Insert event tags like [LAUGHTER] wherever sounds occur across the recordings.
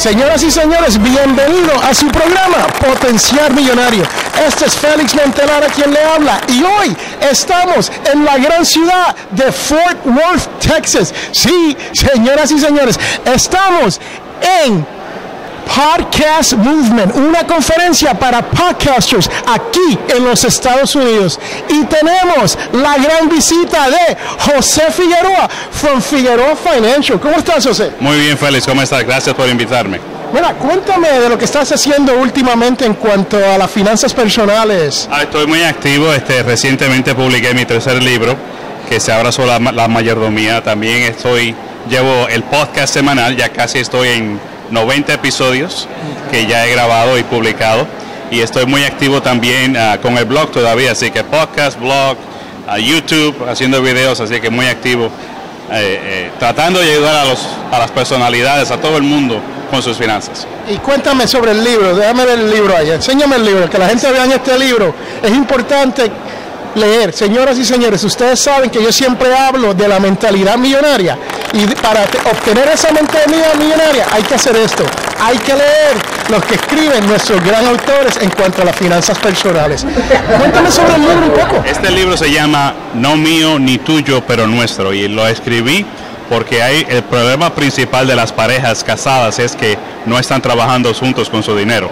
Señoras y señores, bienvenido a su programa Potenciar Millonario. Este es Félix Montelara quien le habla y hoy estamos en la gran ciudad de Fort Worth, Texas. Sí, señoras y señores, estamos en Podcast Movement, una conferencia para podcasters aquí en los Estados Unidos. Y tenemos la gran visita de José Figueroa from Figueroa Financial. ¿Cómo estás, José? Muy bien, Félix, ¿cómo estás? Gracias por invitarme. Mira, cuéntame de lo que estás haciendo últimamente en cuanto a las finanzas personales. Ah, estoy muy activo. Este, recientemente publiqué mi tercer libro, que se sobre la, la mayordomía. También estoy, llevo el podcast semanal, ya casi estoy en 90 episodios que ya he grabado y publicado. Y estoy muy activo también ah, con el blog todavía, así que podcast, blog, a YouTube, haciendo videos, así que muy activo, eh, eh, tratando de ayudar a, los, a las personalidades, a todo el mundo con sus finanzas. Y cuéntame sobre el libro, déjame ver el libro ahí, enséñame el libro, que la gente vea este libro. Es importante leer. Señoras y señores, ustedes saben que yo siempre hablo de la mentalidad millonaria y para obtener esa mentalidad millonaria hay que hacer esto. Hay que leer los que escriben nuestros gran autores en cuanto a las finanzas personales. Cuéntame sobre el libro un poco. Este libro se llama No mío ni tuyo, pero nuestro y lo escribí porque el problema principal de las parejas casadas es que no están trabajando juntos con su dinero.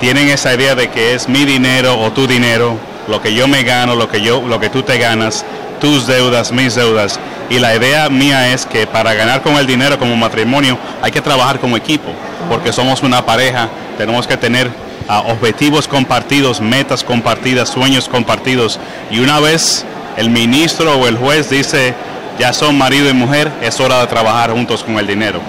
Tienen esa idea de que es mi dinero o tu dinero, lo que yo me gano, lo que yo, lo que tú te ganas, tus deudas, mis deudas. Y la idea mía es que para ganar con el dinero como matrimonio hay que trabajar como equipo, porque somos una pareja, tenemos que tener ah, objetivos compartidos, metas compartidas, sueños compartidos. Y una vez el ministro o el juez dice, ya son marido y mujer, es hora de trabajar juntos con el dinero.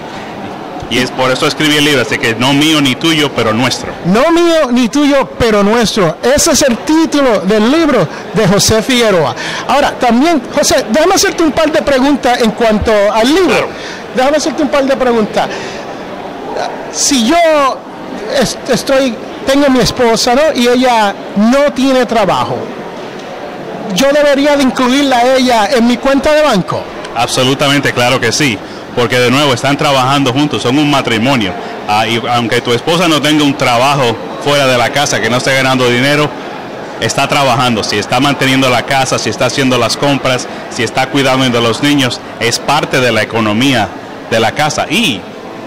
Y es por eso escribí el libro, así que no mío ni tuyo, pero nuestro. No mío ni tuyo, pero nuestro. Ese es el título del libro de José Figueroa. Ahora, también, José, déjame hacerte un par de preguntas en cuanto al libro. Claro. Déjame hacerte un par de preguntas. Si yo est- estoy, tengo mi esposa, ¿no? Y ella no tiene trabajo, yo debería de incluirla a ella en mi cuenta de banco. Absolutamente, claro que sí, porque de nuevo están trabajando juntos, son un matrimonio. Ah, y aunque tu esposa no tenga un trabajo fuera de la casa, que no esté ganando dinero, está trabajando, si está manteniendo la casa, si está haciendo las compras, si está cuidando de los niños, es parte de la economía de la casa. Y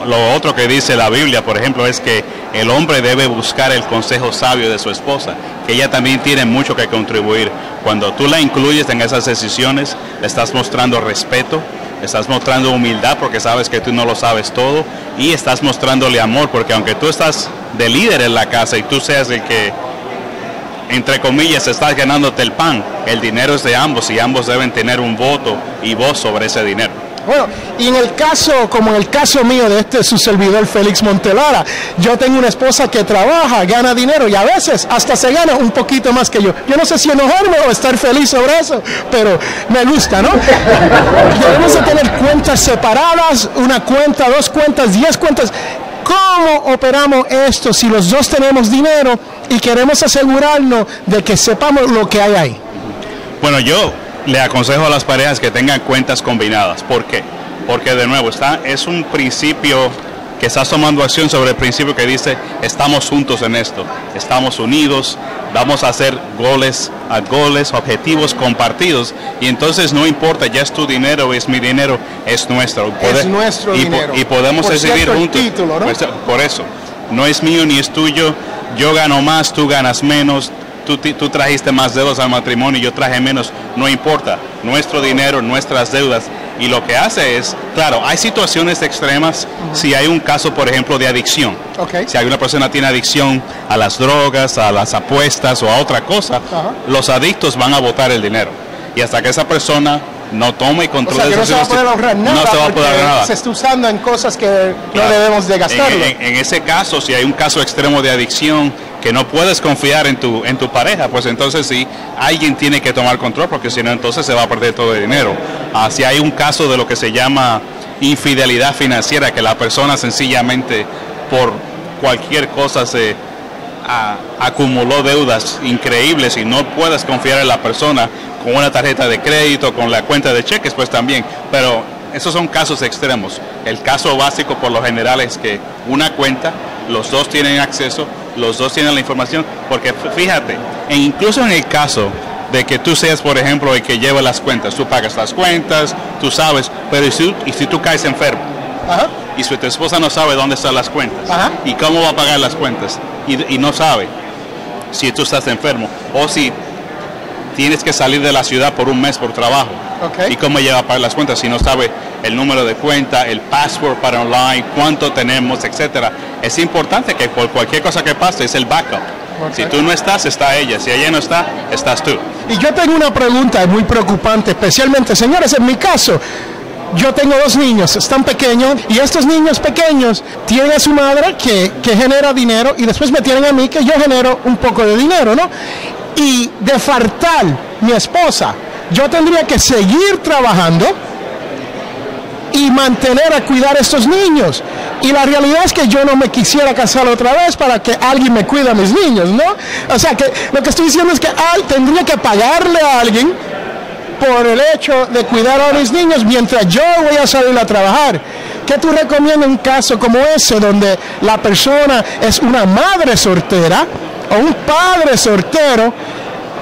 lo otro que dice la Biblia, por ejemplo, es que el hombre debe buscar el consejo sabio de su esposa, que ella también tiene mucho que contribuir. Cuando tú la incluyes en esas decisiones, le estás mostrando respeto, estás mostrando humildad porque sabes que tú no lo sabes todo y estás mostrándole amor porque aunque tú estás de líder en la casa y tú seas el que entre comillas, estás ganándote el pan. El dinero es de ambos y ambos deben tener un voto y voz sobre ese dinero. Bueno, y en el caso, como en el caso mío de este su servidor Félix Montelara, yo tengo una esposa que trabaja, gana dinero y a veces hasta se gana un poquito más que yo. Yo no sé si enojarme o estar feliz sobre eso, pero me gusta, ¿no? [LAUGHS] Debemos de tener cuentas separadas, una cuenta, dos cuentas, diez cuentas. ¿Cómo operamos esto si los dos tenemos dinero y queremos asegurarnos de que sepamos lo que hay ahí? Bueno, yo le aconsejo a las parejas que tengan cuentas combinadas. ¿Por qué? Porque de nuevo está, es un principio que estás tomando acción sobre el principio que dice estamos juntos en esto, estamos unidos, vamos a hacer goles a goles, objetivos compartidos y entonces no importa, ya es tu dinero, es mi dinero, es nuestro. Es nuestro y, po- dinero. y podemos Por decidir cierto, el juntos. título, ¿no? Por eso, no es mío ni es tuyo, yo gano más, tú ganas menos, tú, tú trajiste más deudas al matrimonio, yo traje menos, no importa, nuestro dinero, nuestras deudas. Y lo que hace es, claro, hay situaciones extremas si hay un caso, por ejemplo, de adicción. Ok. Si alguna persona tiene adicción a las drogas, a las apuestas o a otra cosa, los adictos van a botar el dinero. Y hasta que esa persona no tome O control sea, de que no se va a poder ahorrar nada no se va a poder ahorrar nada. se está usando en cosas que Claro. no debemos de En-. En, en ese caso, si hay un caso extremo de adicción que no puedes confiar en tu, en tu pareja, pues entonces sí, alguien tiene que tomar control porque si no, entonces se va a perder todo el dinero. Ah, si hay un caso de lo que se llama infidelidad financiera, que la persona sencillamente por cualquier cosa se acumuló deudas increíbles y no puedes confiar en la persona con una tarjeta de crédito, con la cuenta de cheques, pues también. Pero esos son casos extremos. El caso básico por lo general es que una cuenta, los dos tienen acceso, los dos tienen la información, porque fíjate, e incluso en el caso de que tú seas, por ejemplo, el que lleva las cuentas, tú pagas las cuentas, tú sabes, pero y si, y si tú caes enfermo, y si tu esposa no sabe dónde están las cuentas, y cómo va a pagar las cuentas, y, y no sabe si tú estás enfermo, o si tienes que salir de la ciudad por un mes por trabajo. ¿Y cómo lleva a pagar las cuentas si no sabe el número de cuenta, el password para online, cuánto tenemos, etcétera? Es importante que por cualquier cosa que pase es el backup. Si tú no estás, está ella. Si ella no está, estás tú. Y yo tengo una pregunta muy preocupante, especialmente, señores, en mi caso. Yo tengo dos niños, están pequeños, y estos niños pequeños tienen a su madre que, que genera dinero y después me tienen a mí que yo genero un poco de dinero, ¿no? Y de faltar mi esposa, yo tendría que seguir trabajando y mantener a cuidar a estos niños. Y la realidad es que yo no me quisiera casar otra vez para que alguien me cuide a mis niños, ¿no? O sea que lo que estoy diciendo es que tendría que pagarle a alguien por el hecho de cuidar a mis niños mientras yo voy a salir a trabajar. ¿Qué tú recomiendas en un caso como ese donde la persona es una madre soltera? O un padre soltero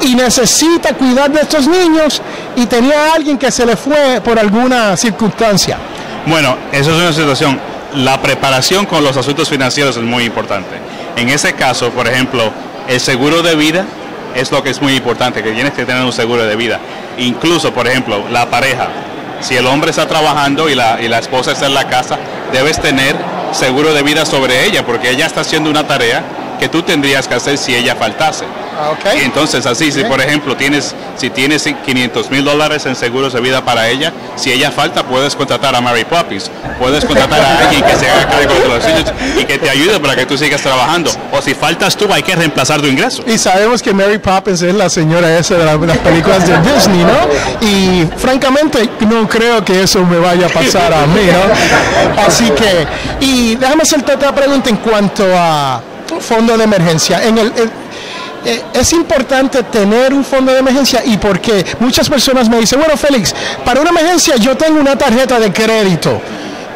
y necesita cuidar de estos niños y tenía a alguien que se le fue por alguna circunstancia. Bueno, eso es una situación. La preparación con los asuntos financieros es muy importante. En ese caso, por ejemplo, el seguro de vida es lo que es muy importante, que tienes que tener un seguro de vida. Incluso, por ejemplo, la pareja. Si el hombre está trabajando y la, y la esposa está en la casa, debes tener seguro de vida sobre ella, porque ella está haciendo una tarea que tú tendrías que hacer si ella faltase. Ah, okay. Entonces, así, si por ejemplo tienes, si tienes 500 mil dólares en seguros de vida para ella, si ella falta, puedes contratar a Mary Poppins, puedes contratar a alguien que se haga cargo de los hijos y que te ayude para que tú sigas trabajando. O si faltas tú, hay que reemplazar tu ingreso. Y sabemos que Mary Poppins es la señora esa de, las películas de Disney, ¿no? Y francamente, no creo que eso me vaya a pasar a mí, ¿no? Así que, y déjame hacerte otra pregunta en cuanto a fondo de emergencia. En el, eh, es importante tener un fondo de emergencia y porque muchas personas me dicen, bueno Félix, para una emergencia yo tengo una tarjeta de crédito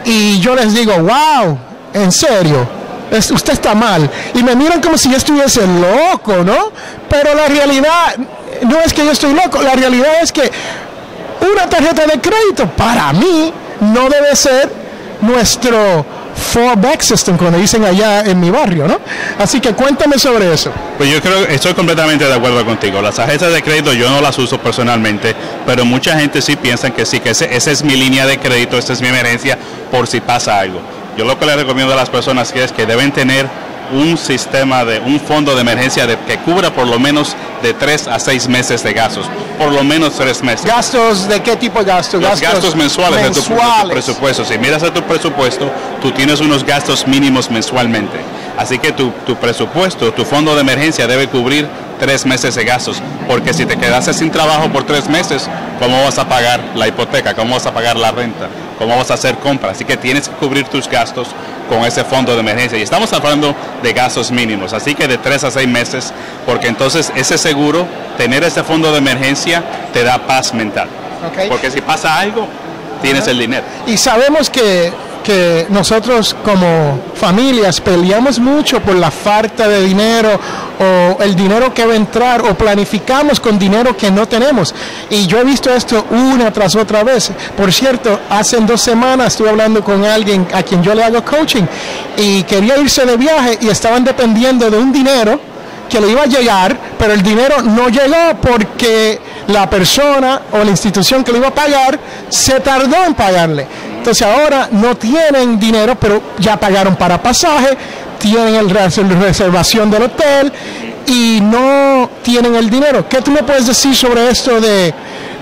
y yo les digo, wow, en serio, usted está mal. Y me miran como si yo estuviese loco, ¿no? Pero la realidad no es que yo estoy loco, la realidad es que una tarjeta de crédito para mí no debe ser nuestro fallback system, cuando dicen allá en mi barrio, ¿no? Así que cuéntame sobre eso. Pues yo creo que estoy completamente de acuerdo contigo. Las tarjetas de crédito yo no las uso personalmente, pero mucha gente sí piensa que sí, que esa es mi línea de crédito, esa es mi emergencia por si pasa algo. Yo lo que le recomiendo a las personas es que deben tener un sistema de un fondo de emergencia de, que cubra por lo menos de tres a seis meses de gastos, por lo menos tres meses. ¿Gastos de qué tipo de gastos? Los gastos, mensuales, De, tu, presupuesto. Si miras a tu presupuesto, tú tienes unos gastos mínimos mensualmente. Así que tu, tu presupuesto, tu fondo de emergencia debe cubrir tres meses de gastos, porque si te quedases sin trabajo por tres meses, ¿cómo vas a pagar la hipoteca? ¿Cómo vas a pagar la renta? ¿Cómo vas a hacer compras? Así que tienes que cubrir tus gastos con ese fondo de emergencia. Y estamos hablando de gastos mínimos, así que de tres a seis meses, porque entonces ese seguro, tener ese fondo de emergencia, te da paz mental. Porque si pasa algo, tienes el dinero. Y sabemos que que nosotros como familias peleamos mucho por la falta de dinero o el dinero que va a entrar o planificamos con dinero que no tenemos. Y yo he visto esto una tras otra vez. Por cierto, hace dos semanas estuve hablando con alguien a quien yo le hago coaching y quería irse de viaje y estaban dependiendo de un dinero que le iba a llegar, pero el dinero no llegó porque la persona o la institución que le iba a pagar se tardó en pagarle. Entonces ahora no tienen dinero, pero ya pagaron para pasaje, tienen el reservación del hotel y no tienen el dinero. ¿Qué tú me puedes decir sobre esto de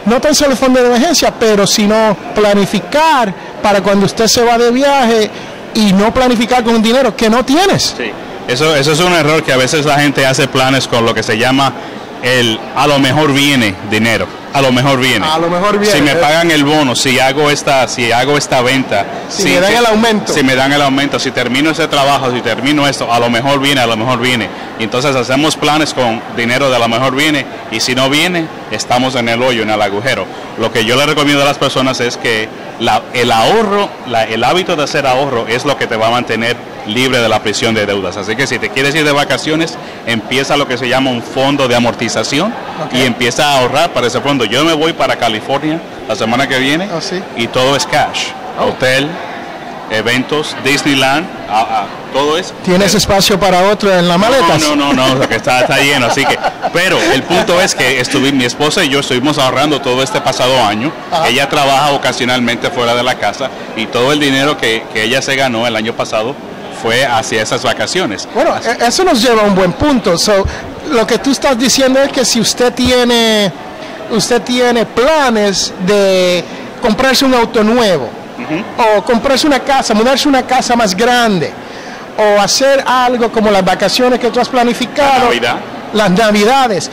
no tan solo el fondo de emergencia, pero sino planificar para cuando usted se va de viaje y no planificar con un dinero que no tienes? Sí, eso, eso es un error que a veces la gente hace planes con lo que se llama el a lo mejor viene dinero a lo mejor viene. A lo mejor viene. Si me pagan el bono, si hago esta, si hago esta venta, si, me dan el aumento, si me dan el aumento, si termino ese trabajo, si termino esto, a lo mejor viene, a lo mejor viene. Entonces hacemos planes con dinero de a lo mejor viene y si no viene, estamos en el hoyo, en el agujero. Lo que yo le recomiendo a las personas es que la- el ahorro, la- el hábito de hacer ahorro es lo que te va a mantener libre de la prisión de deudas. Así que si te quieres ir de vacaciones, empieza lo que se llama un fondo de amortización y empieza a ahorrar para ese fondo. Yo me voy para California la semana que viene Oh, sí. y todo es cash. Oh. Hotel, eventos, Disneyland, ah, ah, todo es ¿Tienes espacio para otro en la maleta? no, no, no, no, lo que está, está lleno, así que, pero el punto es que estuve, mi esposa y yo estuvimos ahorrando todo este pasado año. Ajá. Ella trabaja ocasionalmente fuera de la casa y todo el dinero que, que ella se ganó el año pasado fue hacia esas vacaciones. Bueno, e- eso nos lleva a un buen punto. So, lo que tú estás diciendo es que si usted tiene, usted tiene planes de comprarse un auto nuevo, o comprarse una casa, mudarse una casa más grande, o hacer algo como las vacaciones que tú has planificado, La Navidad. las navidades,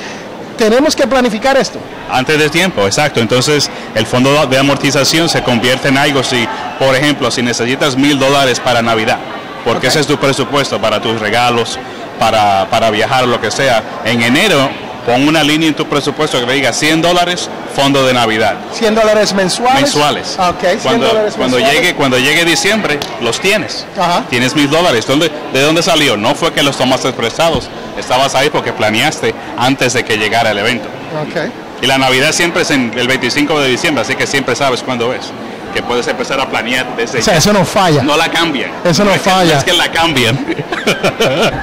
tenemos que planificar esto. Antes de tiempo, exacto. Entonces, el fondo de amortización se convierte en algo si, por ejemplo, si necesitas mil dólares para Navidad, porque ese es tu presupuesto para tus regalos, para, para viajar, lo que sea. En enero, pon una línea en tu presupuesto que diga 100 dólares, fondo de Navidad. 100 dólares mensuales. Mensuales. Ah, Ok, 100 cuando, dólares cuando mensuales. llegue, cuando llegue diciembre, los tienes. Ajá. Tienes mil dólares. ¿Dónde- ¿De dónde salió? No fue que los tomaste prestados. Estabas ahí porque planeaste antes de que llegara el evento. Ok. Y la Navidad siempre es en el 25 de diciembre, así que siempre sabes cuándo es. Que puedes empezar a planear desde O sea, eso no falla. No la cambian. Eso no es que- falla. es que la cambian. [LAUGHS]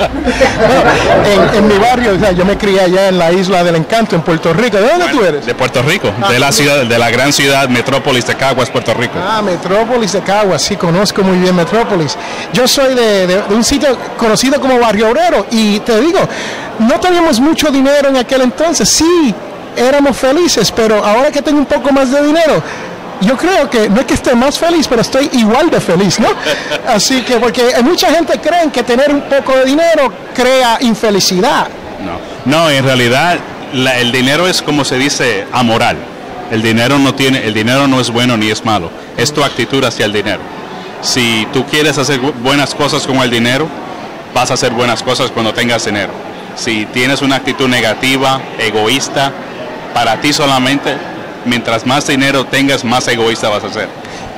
en, en mi barrio, o sea, yo me crié allá en la isla del Encanto, en Puerto Rico. ¿De dónde tú eres? De Puerto Rico, Ah, de la ciudad, de la gran ciudad metrópolis de Caguas, Puerto Rico. Ah, Metrópolis de Caguas, sí, conozco muy bien Metrópolis. Yo soy de, de- de un sitio conocido como Barrio Obrero y te digo, no teníamos mucho dinero en aquel entonces, sí, éramos felices, pero ahora que tengo un poco más de dinero, yo creo que no es que esté más feliz, pero estoy igual de feliz, ¿no? [LAUGHS] Así que, porque mucha gente cree que tener un poco de dinero crea infelicidad. No, no, en realidad la- el dinero es como se dice amoral. El dinero no tiene, el dinero no es bueno ni es malo. Es tu actitud hacia el dinero. Si tú quieres hacer bu- buenas cosas con el dinero, vas a hacer buenas cosas cuando tengas dinero. Si tienes una actitud negativa, egoísta, para ti solamente, mientras más dinero tengas, más egoísta vas a ser.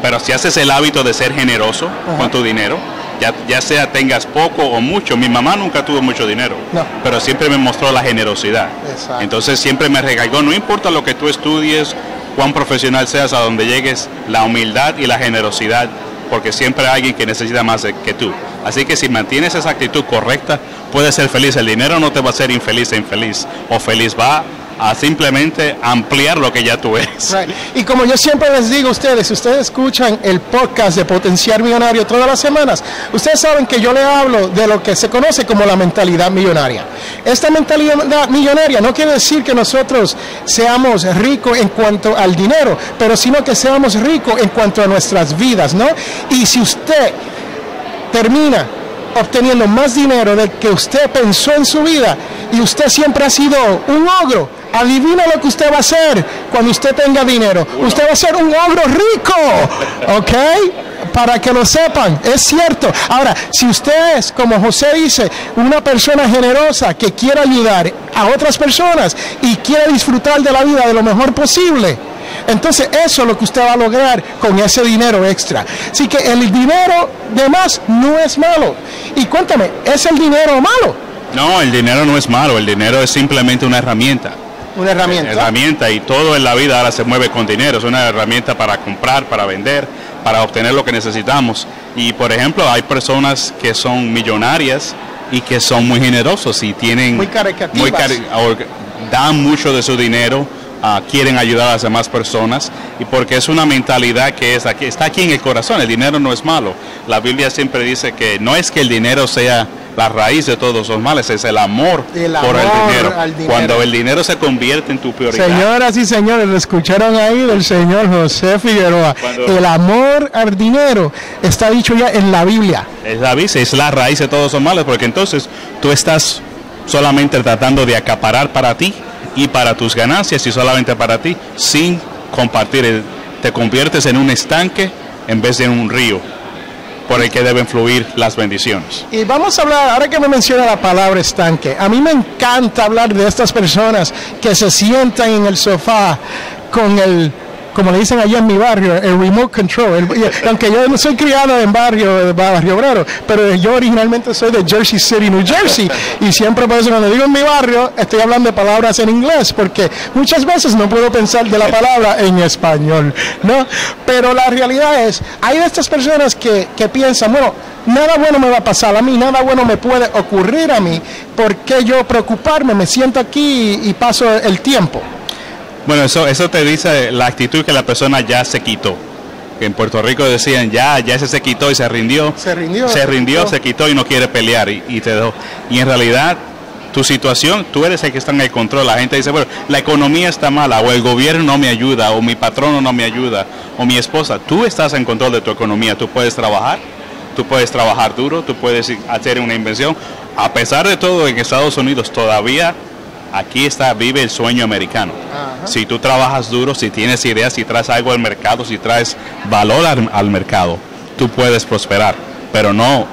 Pero si haces el hábito de ser generoso con tu dinero, ya, ya sea tengas poco o mucho, mi mamá nunca tuvo mucho dinero, No. pero siempre me mostró la generosidad. Exacto. Entonces siempre me regaló, no importa lo que tú estudies, cuán profesional seas, a donde llegues, la humildad y la generosidad, porque siempre hay alguien que necesita más que tú. Así que si mantienes esa actitud correcta, puedes ser feliz. El dinero no te va a hacer infeliz e infeliz, o feliz va a simplemente ampliar lo que ya tú eres. Y como yo siempre les digo a ustedes, si ustedes escuchan el podcast de Potenciar Millonario todas las semanas, ustedes saben que yo le hablo de lo que se conoce como la mentalidad millonaria. Esta mentalidad millonaria no quiere decir que nosotros seamos ricos en cuanto al dinero, pero sino que seamos ricos en cuanto a nuestras vidas, ¿no? Y si usted termina obteniendo más dinero del que usted pensó en su vida y usted siempre ha sido un ogro. Adivina lo que usted va a hacer cuando usted tenga dinero. Usted va a ser un ogro rico, ¿ok? Para que lo sepan, es cierto. Ahora, si usted es, como José dice, una persona generosa que quiere ayudar a otras personas y quiere disfrutar de la vida de lo mejor posible, entonces eso es lo que usted va a lograr con ese dinero extra. Así que el dinero de más no es malo. Y cuéntame, ¿es el dinero malo? No, el dinero no es malo, el dinero es simplemente una herramienta. Una herramienta. herramienta y todo en la vida ahora se mueve con dinero. Es una herramienta para comprar, para vender, para obtener lo que necesitamos. Y por ejemplo, hay personas que son millonarias y que son muy generosos y tienen Muy caricativas. muy cari- dan mucho de su dinero. ah, quieren ayudar a las demás personas y porque es una mentalidad que es aquí, está aquí en el corazón, el dinero no es malo. La Biblia siempre dice que no es que el dinero sea la raíz de todos los males, es el amor, El por el dinero. al dinero. Cuando el dinero se convierte en tu prioridad. Señoras y señores, lo escucharon ahí del señor José Figueroa. Cuando- El amor al dinero está dicho ya en la Biblia. Es la vice, es la raíz de todos los males, porque entonces tú estás solamente tratando de acaparar para ti y para tus ganancias y solamente para ti, sin compartir. te conviertes en un estanque en vez de en un río por el que deben fluir las bendiciones. Y vamos a hablar, ahora que me menciona la palabra estanque, a mí me encanta hablar de estas personas que se sientan en el sofá con el como le dicen allá en mi barrio, el remote control. Aunque yo no soy criado en barrio, barrio obrero, pero yo originalmente soy de Jersey City, New Jersey. Y siempre por eso cuando digo en mi barrio, estoy hablando de palabras en inglés, porque muchas veces no puedo pensar de la palabra en español, ¿no? Pero la realidad es, hay de estas personas que, que piensan, bueno, nada bueno me va a pasar a mí, nada bueno me puede ocurrir a mí, ¿por qué yo preocuparme? Me siento aquí y paso el tiempo. Bueno, eso, eso te dice la actitud que la persona ya se quitó. Que en Puerto Rico decían, ya, ya ese se quitó y se rindió. Se rindió. Se rindió, No. se quitó y no quiere pelear y, y te dejó. Y en realidad, tu situación, tú eres el que está en el control. La gente dice, bueno, la economía está mala, o el gobierno no me ayuda, o mi patrono no me ayuda, o mi esposa. Tú estás en control de tu economía. Tú puedes trabajar, tú puedes trabajar duro, tú puedes hacer una invención. A pesar de todo, en Estados Unidos todavía aquí está, vive el sueño americano. Si tú trabajas duro, si tienes ideas, si traes algo al mercado, si traes valor al, al mercado, tú puedes prosperar. Pero no,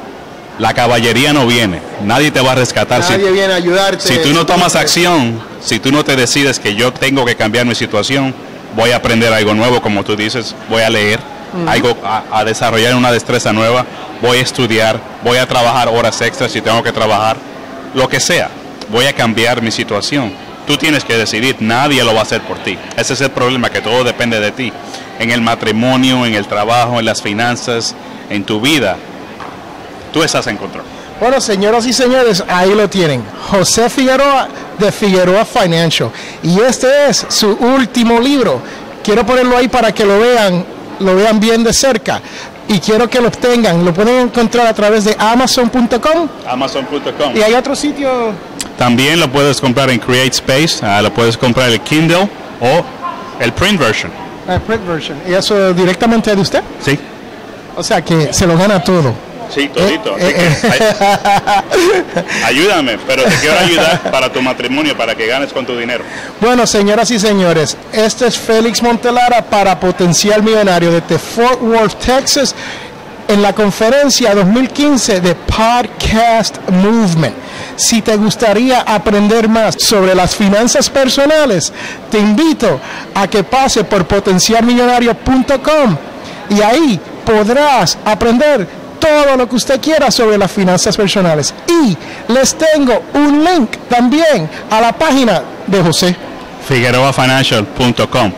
la caballería no viene. Nadie te va a rescatar. si- Nadie viene a ayudarte. si tú no tomas acción, si tú no te decides que yo tengo que cambiar mi situación, voy a aprender algo nuevo, como tú dices, voy a leer, algo a, a desarrollar una destreza nueva, voy a estudiar, voy a trabajar horas extras si tengo que trabajar, lo que sea, voy a cambiar mi situación. Tú tienes que decidir, nadie lo va a hacer por ti. Ese es el problema, que todo depende de ti. En el matrimonio, en el trabajo, en las finanzas, en tu vida, tú estás en control. Bueno, señoras y señores, ahí lo tienen. José Figueroa de Figueroa Financial. Y este es su último libro. Quiero ponerlo ahí para que lo vean, lo vean bien de cerca. Y quiero que lo tengan. Lo pueden encontrar a través de amazon.com. Amazon.com. Y hay otro sitio. También lo puedes comprar en Create Space, ah, lo puedes comprar el Kindle o el print version. eh, print version. Y eso directamente de usted. Sí. O sea que se lo gana todo. Sí, todito. Eh, que, [LAUGHS] ay- ayúdame, pero te quiero ayudar para tu matrimonio, para que ganes con tu dinero. Bueno, señoras y señores, este es Félix Montelara para Potencial Millonario desde Fort Worth, Texas, en la conferencia 2015 de Podcast Movement. Si te gustaría aprender más sobre las finanzas personales, te invito a que pase por potencialmillonario.com y ahí podrás aprender todo lo que usted quiera sobre las finanzas personales. Y les tengo un link también a la página de José. FigueroaFinancial.com.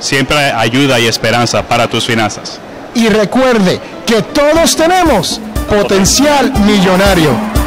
Siempre hay ayuda y esperanza para tus finanzas. Y recuerde que todos tenemos potencial millonario.